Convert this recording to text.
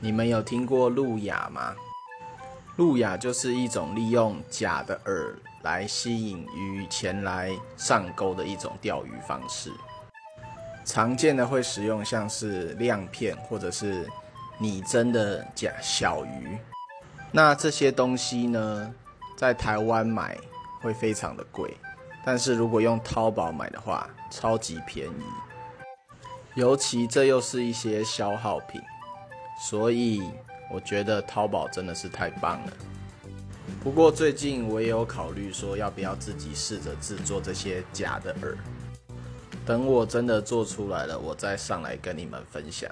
你们有听过路亚吗？路亚就是一种利用假的饵来吸引鱼前来上钩的一种钓鱼方式。常见的会使用像是亮片或者是拟真的假小鱼。那这些东西呢，在台湾买会非常的贵，但是如果用淘宝买的话，超级便宜。尤其这又是一些消耗品。所以我觉得淘宝真的是太棒了。不过最近我也有考虑说，要不要自己试着制作这些假的饵。等我真的做出来了，我再上来跟你们分享。